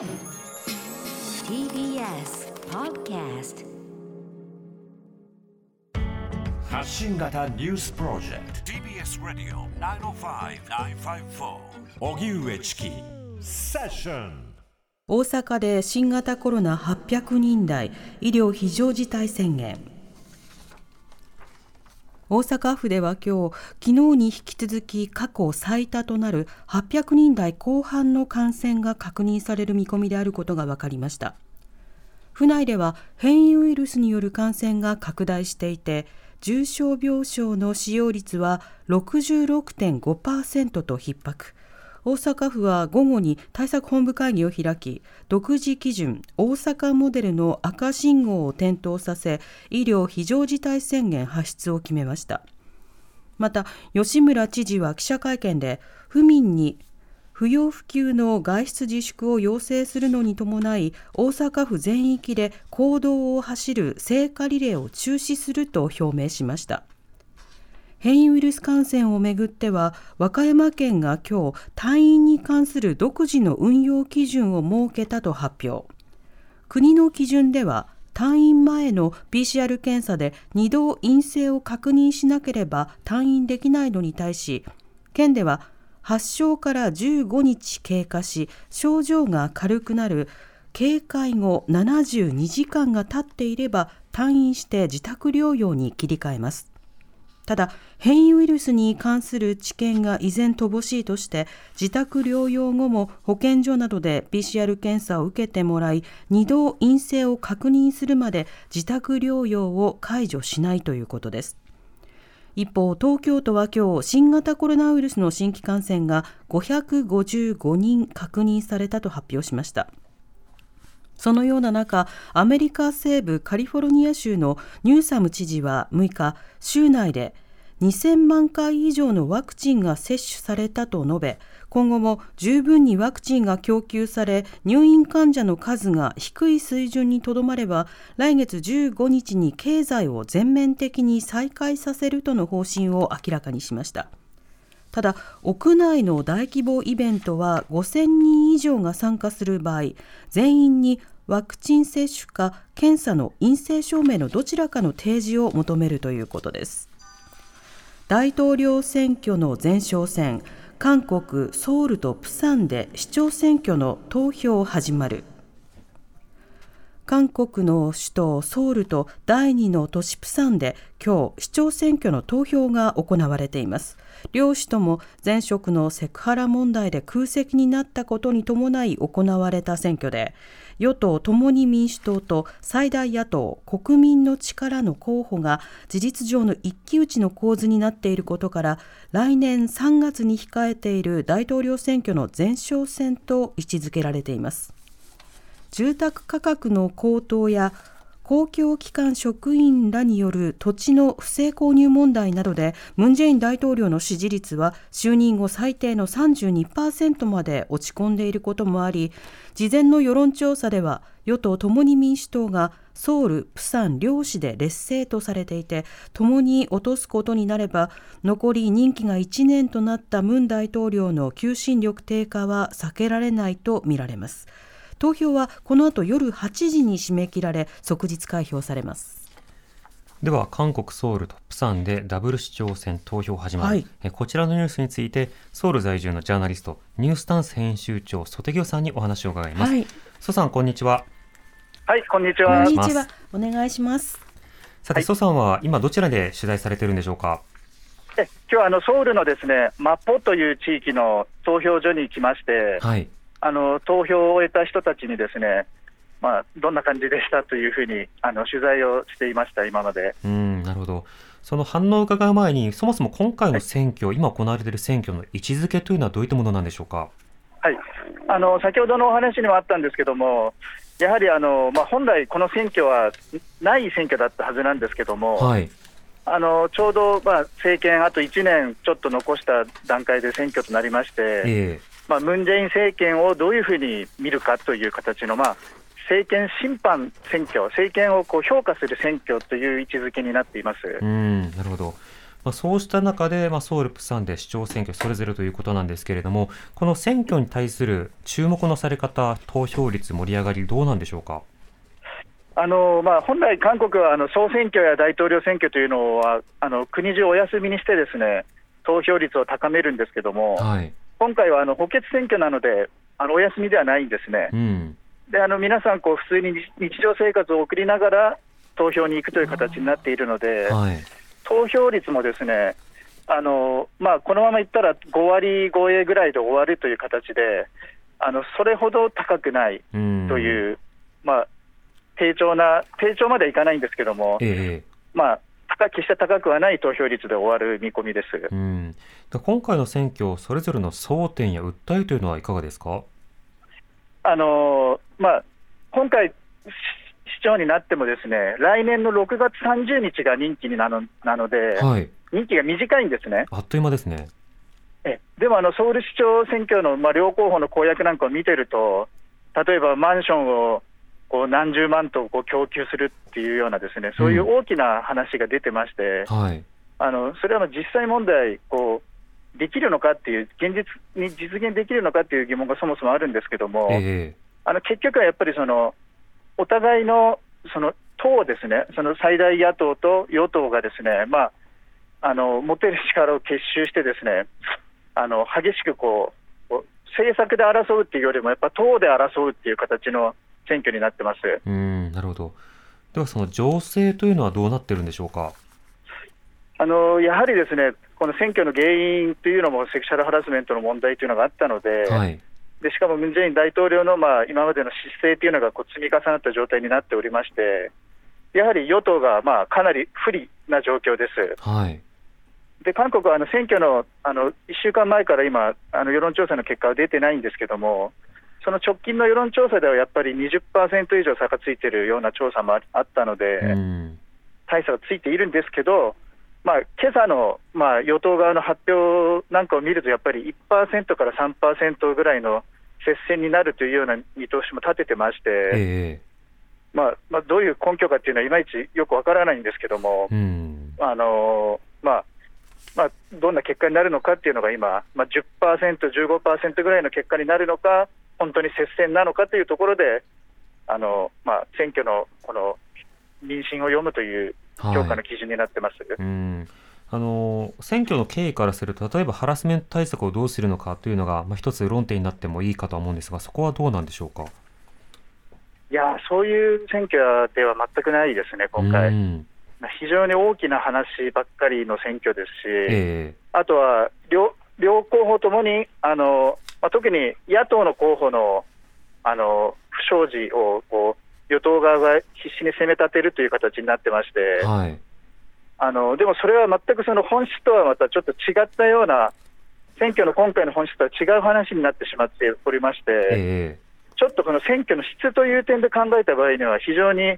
TBS Podcast 発信型ニュースプロジェクト。TBS ラディオ905-954おぎゅうえちきセッション大阪で新型コロナ800人台医療非常事態宣言大阪府では今日昨日に引き続き過去最多となる800人台後半の感染が確認される見込みであることが分かりました。府内では変異ウイルスによる感染が拡大していて重症病床の使用率は66.5%と逼迫。大阪府は午後に対策本部会議を開き独自基準大阪モデルの赤信号を点灯させ医療非常事態宣言発出を決めました。また吉村知事は記者会見で府民に不要不急の外出自粛を要請するのに伴い大阪府全域で公道を走る聖火リレーを中止すると表明しました。変異ウイルス感染をめぐっては和歌山県が今日退院に関する独自の運用基準を設けたと発表。国の基準では退院前の PCR 検査で2度陰性を確認しなければ退院できないのに対し県では発症から15日経過し症状が軽くなる警戒後72時間が経っていれば退院して自宅療養に切り替えます。ただ変異ウイルスに関する知見が依然乏しいとして自宅療養後も保健所などで PCR 検査を受けてもらい2度陰性を確認するまで自宅療養を解除しないということです一方、東京都は今日新型コロナウイルスの新規感染が555人確認されたと発表しました。そのような中、アメリカ西部カリフォルニア州のニューサム知事は6日、州内で2000万回以上のワクチンが接種されたと述べ、今後も十分にワクチンが供給され、入院患者の数が低い水準にとどまれば、来月15日に経済を全面的に再開させるとの方針を明らかにしました。ただ、屋内の大規模イベントは5000人以上が参加する場合、全員にワクチン接種か検査の陰性証明のどちらかの提示を求めるということです。大統領選挙の前哨戦、韓国ソウルとプサンで市長選挙の投票始まる韓国の首都ソウルと第2の都市プサンで今日市長選挙の投票が行われています。両氏とも前職のセクハラ問題で空席になったことに伴い行われた選挙で与党共に民主党と最大野党国民の力の候補が事実上の一騎打ちの構図になっていることから来年3月に控えている大統領選挙の前哨戦と位置づけられています。住宅価格の高騰や公共機関職員らによる土地の不正購入問題などでムン・ジェイン大統領の支持率は就任後最低の32%まで落ち込んでいることもあり事前の世論調査では与党共に民主党がソウル、プサン両市で劣勢とされていて共に落とすことになれば残り任期が1年となったムン大統領の求心力低下は避けられないとみられます。投票はこの後夜8時に締め切られ即日開票されます。では韓国ソウルとプサンでダブル市長選投票始まる、はい、えこちらのニュースについてソウル在住のジャーナリストニュースタンス編集長ソテギョさんにお話を伺います、はい、ソさんこんにちは。はいこんにちは。こんにちは。お願いします。さて、はい、ソさんは今どちらで取材されているんでしょうか？え今日はあのソウルのですねマッポという地域の投票所に来まして、はい、あの投票を終えた人たちにですね、まあ、どんな感じでしたというふうにあの取材をしていました、今まで。うんなるほど。その反応を伺う前に、そもそも今回の選挙、はい、今行われている選挙の位置づけというのはどういったものなんでしょうか？はい、あの先ほどのお話にもあったんですけども、やはりあの、まあ、本来、この選挙はない選挙だったはずなんですけども、はい、あのちょうど、まあ、政権あと1年ちょっと残した段階で選挙となりまして、えーまあ、ムン・ジェイン政権をどういうふうに見るかという形の、まあ、政権審判選挙、政権をこう評価する選挙という位置づけになっています。うんなるほど、まあ、そうした中で、まあ、ソウル、プサンで市長選挙それぞれということなんですけれども、この選挙に対する注目のされ方、投票率、盛り上がり、どうなんでしょうか？あのまあ、本来、韓国はあの総選挙や大統領選挙というのはあの国中お休みにしてですね投票率を高めるんですけども、はい、今回はあの補欠選挙なのであのお休みではないんですね。うん、であの皆さんこう普通に日常生活を送りながら投票に行くという形になっているので、はい、投票率もですねあの、まあ、このままいったら5割超えぐらいで終わるという形で、あのそれほど高くないという、うまあ、低調な、低調まではいかないんですけども、え。まあ、決して高くはない投票率で終わる見込みです、うん、今回の選挙、それぞれの争点や訴えというのはいかがですか？あのまあ、今回、市長になっても、ですね来年の6月30日が任期になのなので、はい、任期が短いんですね。あっという間ですね。えでもあの、ソウル市長選挙の、まあ、両候補の公約なんかを見てると、例えばマンションをこう何十万とこう供給するっていうような、ですねそういう大きな話が出てまして、うんはい、あのそれは実際問題こう、できるのかっていう、現実に実現できるのかっていう疑問がそもそもあるんですけども、えー、あの結局はやっぱりその、お互いのその党ですね、その最大野党と与党がですね、まあ、あの持てる力を結集して、ですねあの激しくこう政策で争うっていうよりも、やっぱ党で争うっていう形の選挙になってますうんなるほど、ではその情勢というのはどうなってるんでしょうか？あのやはりですね、この選挙の原因というのも、セクシャルハラスメントの問題というのがあったので、はい、でしかもムン・ジェイン大統領の、まあ、今までの姿勢というのがこう積み重なった状態になっておりまして、やはり与党が、まあ、かなり不利な状況です。はいで韓国はあの選挙のあの1週間前から今、あの世論調査の結果は出てないんですけども、その直近の世論調査ではやっぱり20%以上差がついているような調査もあったので、大差がついているんですけど、まあ今朝のまあ与党側の発表なんかを見ると、やっぱり1%から3%ぐらいの接戦になるというような見通しも立ててまして、えー、まあまあ、どういう根拠かっていうのは、いまいちよくわからないんですけども、あのまあ、まあ、どんな結果になるのかっていうのが今、まあ10%、15%ぐらいの結果になるのか、本当に接戦なのかというところで、あのまあ、選挙のこの民心を読むという評価の基準になってます。はいあの選挙の経緯からすると、例えばハラスメント対策をどうするのかというのが、まあ、一つ論点になってもいいかと思うんですが、そこはどうなんでしょうか？いや、そういう選挙では全くないですね、今回。非常に大きな話ばっかりの選挙ですし、えー、あとは両両候補ともにあの、まあ、特に野党の候補のあの不祥事をこう与党側が必死に攻め立てるという形になってまして、はい、あのでもそれは全くその本質とはまたちょっと違ったような、選挙の今回の本質とは違う話になってしまっておりまして、えー、ちょっとこの選挙の質という点で考えた場合には、非常に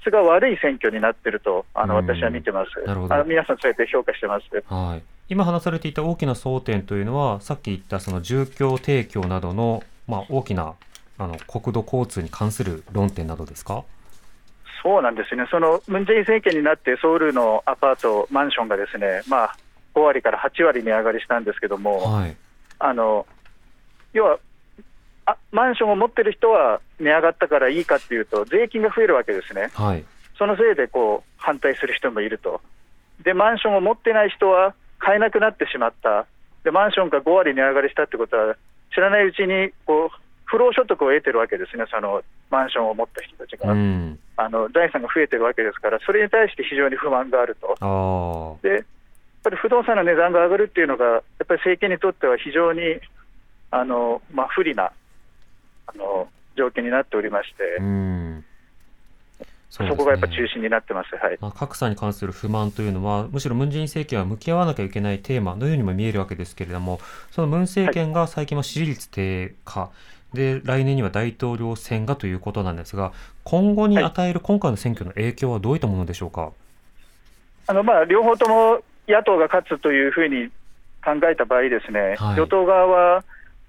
質が悪い選挙になっているとあの私は見てます。あの皆さんそうやって評価してます。はい。今話されていた大きな争点というのは、さっき言ったその住居提供などのまあ大きなあの国土交通に関する論点などですか？そうなんですね。そのムンジェイン政権になってソウルのアパートマンションがですね、まあ5割から8割値上がりしたんですけども、はい、あの要はあマンションを持ってる人は値上がったからいいかっていうと、税金が増えるわけですね、はい、そのせいでこう反対する人もいると、でマンションを持ってない人は買えなくなってしまった、でマンションが5割値上がりしたってことは、知らないうちにこう不労所得を得てるわけですね、そのマンションを持った人たちが、うん、あの財産が増えてるわけですから、それに対して非常に不満があると。でやっぱり不動産の値段が上がるっていうのが、やっぱり政権にとっては非常にあの、まあ、不利なあの状況になっておりまして。そ、ね、こがやっぱ中心になってます、はい。まあ、格差に関する不満というのは、むしろムン・ジェイン政権は向き合わなきゃいけないテーマのようにも見えるわけですけれども、そのムン政権が最近は支持率低下、はい、で来年には大統領選がということなんですが、今後に与える今回の選挙の影響はどういったものでしょうか？あのまあ、両方とも野党が勝つというふうに考えた場合ですね、はい、与党側は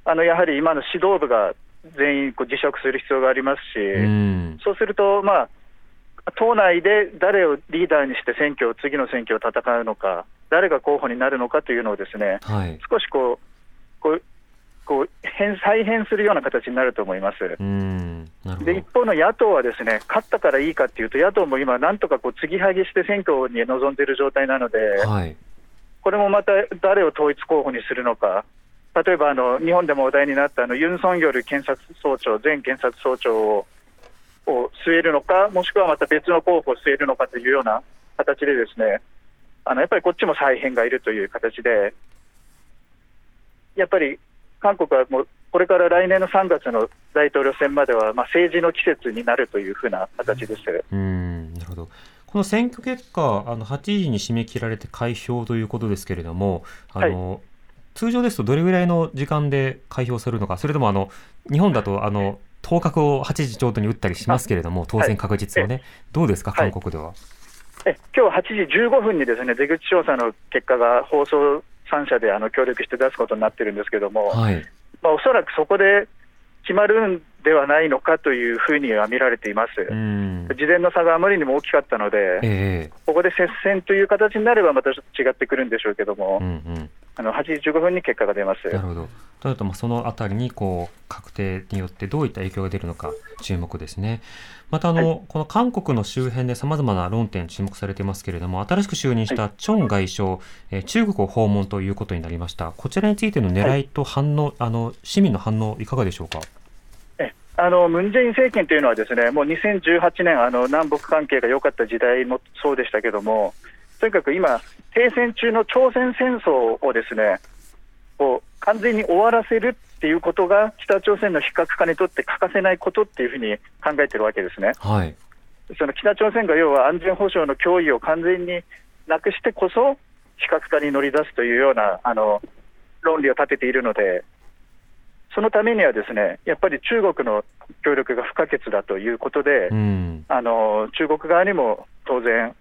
あのやはり今の指導部が全員こう辞職する必要がありますし、うそうすると、まあ、党内で誰をリーダーにして選挙を次の選挙を戦うのか、誰が候補になるのかというのをですね、はい、少しこうこうこう変再編するような形になると思います。で一方の野党はですね勝ったからいいかっていうと、野党も今、なんとかこう継ぎはぎして選挙に臨んでいる状態なので、はい、これもまた誰を統一候補にするのか、例えばあの日本でも話題になったあのユン・ソンギョル検察総長、前検察総長をを据えるのか、もしくはまた別の候補を据えるのかというような形で、ですねあのやっぱりこっちも再編がいるという形で、やっぱり韓国はもうこれから来年の3月の大統領選までは、まあ、政治の季節になるというふうな形です。うんなるほどこの選挙結果、あの8時に締め切られて開票ということですけれども、あの、はい、通常ですとどれぐらいの時間で開票するのか、それともあの日本だとあの当確を8時ちょうどに打ったりしますけれども、当選確実をね、はい、どうですか、韓国では。え今日8時15分にですね出口調査の結果が放送3社であの協力して出すことになってるんですけども、はい、まあ、おそらくそこで決まるんではないのかというふうには見られています。事前の差があまりにも大きかったので、えー、ここで接戦という形になればまたちょっと違ってくるんでしょうけども、うんうん、あの8時15分に結果が出ます。なるほど。となるとそのあたりにこう確定によってどういった影響が出るのか注目ですね。またあの、はい、この韓国の周辺でさまざまな論点注目されていますけれども、新しく就任したチョン外相、はい、え中国を訪問ということになりました。こちらについての狙いと反応、はい、あの市民の反応いかがでしょうか？あのムン・ジェイン政権というのは、ですねもう2018年、あの南北関係が良かった時代もそうでしたけども、とにかく今、停戦中の朝鮮戦争をですねこう完全に終わらせるっていうことが、北朝鮮の非核化にとって欠かせないことっていうふうに考えてるわけですね。はい、その北朝鮮が要は安全保障の脅威を完全になくしてこそ、非核化に乗り出すというようなあの論理を立てているので、そのためにはですねやっぱり中国の協力が不可欠だということで、うん、あの中国側にも当然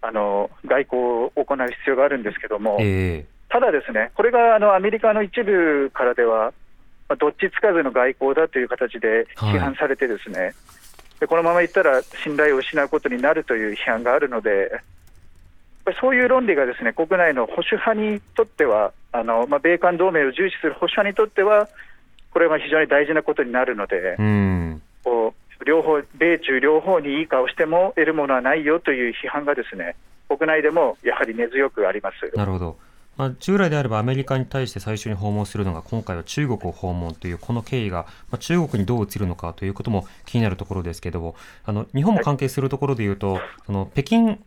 あの、外交を行う必要があるんですけども、えー、ただですね、これがあのアメリカの一部からでは、まあ、どっちつかずの外交だという形で批判されて、ですね、はい、でこのままいったら信頼を失うことになるという批判があるので、そういう論理がですね国内の保守派にとっては、あのまあ、米韓同盟を重視する保守派にとっては、これは非常に大事なことになるので、うん。こう両方、米中両方にいい顔しても得るものはないよという批判がですね国内でもやはり根強くあります。なるほど、まあ、従来であればアメリカに対して最初に訪問するのが今回は中国を訪問というこの経緯が、まあ、中国にどう映るのかということも気になるところですけどもあの日本も関係するところでいうと、はい、その北京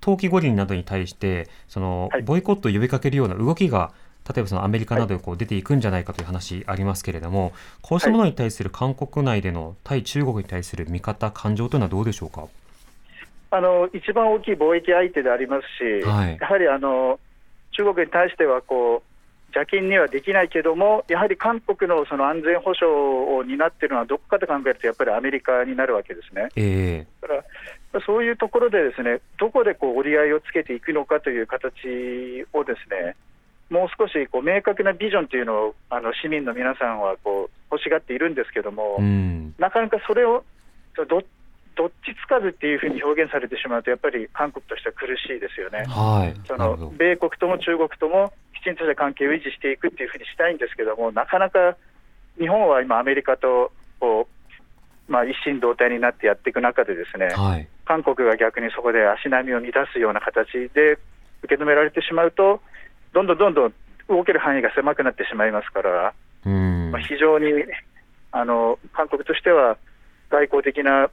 冬季五輪などに対してそのボイコットを呼びかけるような動きが例えばそのアメリカなどでこう出ていくんじゃないかという話ありますけれども、こうしたものに対する韓国内での対中国に対する見方、感情というのはどうでしょうか？あの一番大きい貿易相手でありますし、はい、やはりあの中国に対してはこう邪険にはできないけども、やはり韓国のその安全保障を担っているのは、どこかで考えると、やっぱりアメリカになるわけですね。えー、だからそういうところで、ですねどこでこう折り合いをつけていくのかという形をですねもう少しこう明確なビジョンというのをあの市民の皆さんはこう欲しがっているんですけども、うん、なかなかそれをどどっちつかずっていうふうに表現されてしまうと、やっぱり韓国としては苦しいですよね。はい、その米国とも中国ともきちんとした関係を維持していくっていうふうにしたいんですけども、なかなか日本は今、アメリカとこう、まあ、一心同体になってやっていく中で、ですね、はい、韓国が逆にそこで足並みを乱すような形で受け止められてしまうと、どんどんどんどん動ける範囲が狭くなってしまいますから、まあ、非常にあの韓国としては外交的な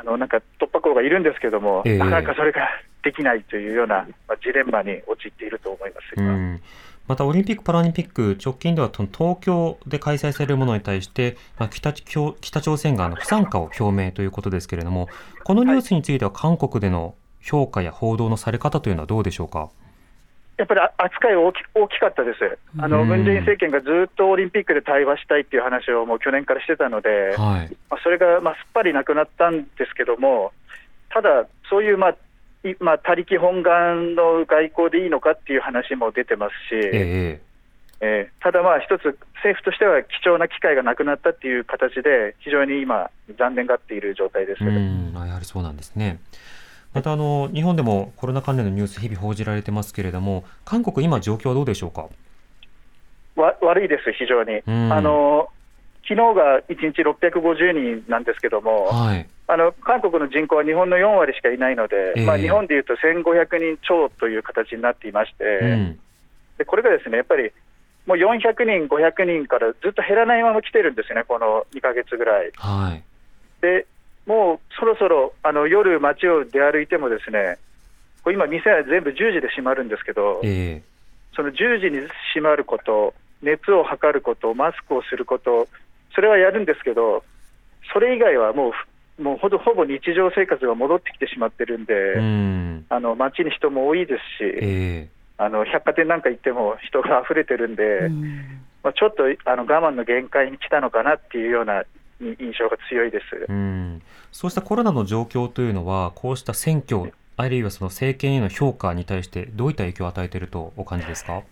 あのなんか突破口がいるんですけども、えー、なかなかそれができないというような、まあ、ジレンマに陥っていると思います。またオリンピック・パラリンピック直近では東京で開催されるものに対して、まあ、北北朝鮮が不参加を表明ということですけれどもこのニュースについては韓国での評価や報道のされ方というのはどうでしょうか？やっぱり扱い大き大きかったです、あのムン・ジェイン政権がずっとオリンピックで対話したいっていう話をもう去年からしてたので、はい、まあ、それがまあすっぱりなくなったんですけども、ただ、そういう、まあまあ、他力本願の外交でいいのかっていう話も出てますし、ええー、ただ、まあ一つ政府としては貴重な機会がなくなったっていう形で非常に今残念がっている状態です。うん。やはりそうなんですね。またあの日本でもコロナ関連のニュース日々報じられてますけれども、韓国今状況はどうでしょうか？わ悪いです、非常に。あの昨日が1日650人なんですけども、はい、あの韓国の人口は日本の4割しかいないので、えー、まあ、日本でいうと1500人超という形になっていまして、うん、でこれがですねやっぱりもう400人、500人からずっと減らないまま来てるんですよね、この2か月ぐらい。はい、でもうそろそろあの夜、街を出歩いても、ですね今、店は全部10時で閉まるんですけど、えー、その10時に閉まること、熱を測ること、マスクをすること、それはやるんですけど、それ以外はもう、もうほぼほぼ日常生活が戻ってきてしまってるんで、ん。あの街に人も多いですし、えー、あの百貨店なんか行っても人が溢れてるんで、ん。まあ、ちょっとあの我慢の限界に来たのかなっていうような印象が強いです。うん。そうしたコロナの状況というのは、こうした選挙、あるいはその政権への評価に対して、どういった影響を与えているとお感じですか？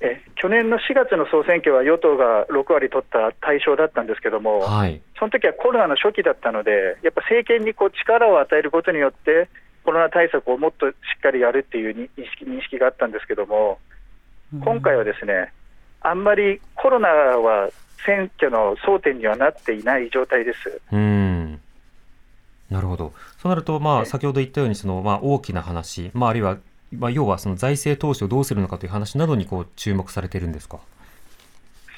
え去年の4月の総選挙は与党が6割取った対象だったんですけども、はい、その時はコロナの初期だったので、やっぱ政権にこう力を与えることによって、コロナ対策をもっとしっかりやるっていう認識認識があったんですけども、今回はですね、あんまりコロナは選挙の争点にはなっていない状態です。うん。なるほど。そうなると、まあ、先ほど言ったように、その、まあ、大きな話、まあ、あるいはまあ、要はその財政投資をどうするのかという話などにこう注目されているんですか？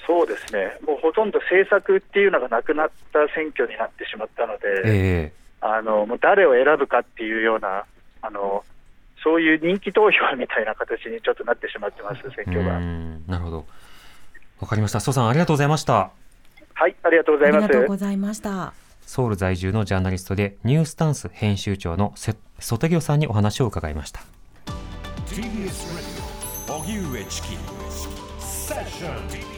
そうですね、もうほとんど政策っていうのがなくなった選挙になってしまったので、えー、あのもう誰を選ぶかっていうようなあの、そういう人気投票みたいな形にちょっとなってしまってます、選挙が。なるほどわかりました。蘇さん、ありがとうございました。はい、ありがとうございます。ありがとうございました。ソウル在住のジャーナリストで、ニュースタンス編集長のソテギョさんにお話を伺いました。TBS Radio 荻上チキセッション